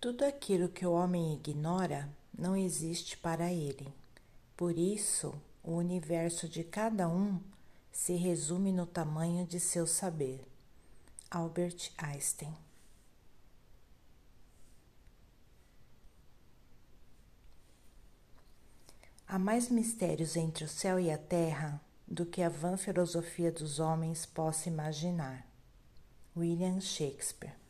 Tudo aquilo que o homem ignora não existe para ele. Por isso, o universo de cada um se resume no tamanho de seu saber. Albert Einstein Há mais mistérios entre o céu e a terra do que a vã filosofia dos homens possa imaginar. William Shakespeare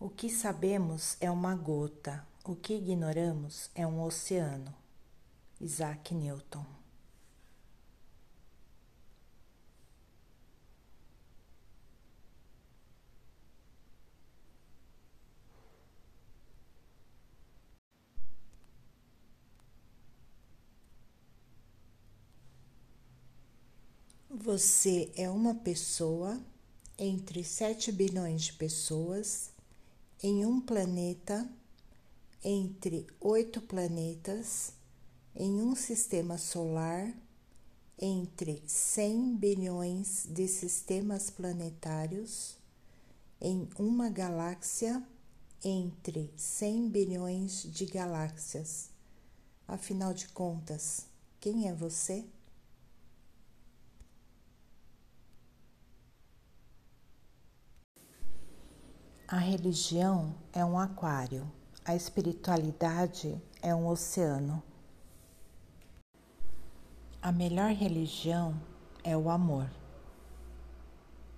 O que sabemos é uma gota, o que ignoramos é um oceano. Isaac Newton Você é uma pessoa entre 7 bilhões de pessoas em um planeta entre oito planetas em um sistema solar entre 100 bilhões de sistemas planetários em uma galáxia entre 100 bilhões de galáxias. Afinal de contas, quem é você? A religião é um aquário, a espiritualidade é um oceano. A melhor religião é o amor.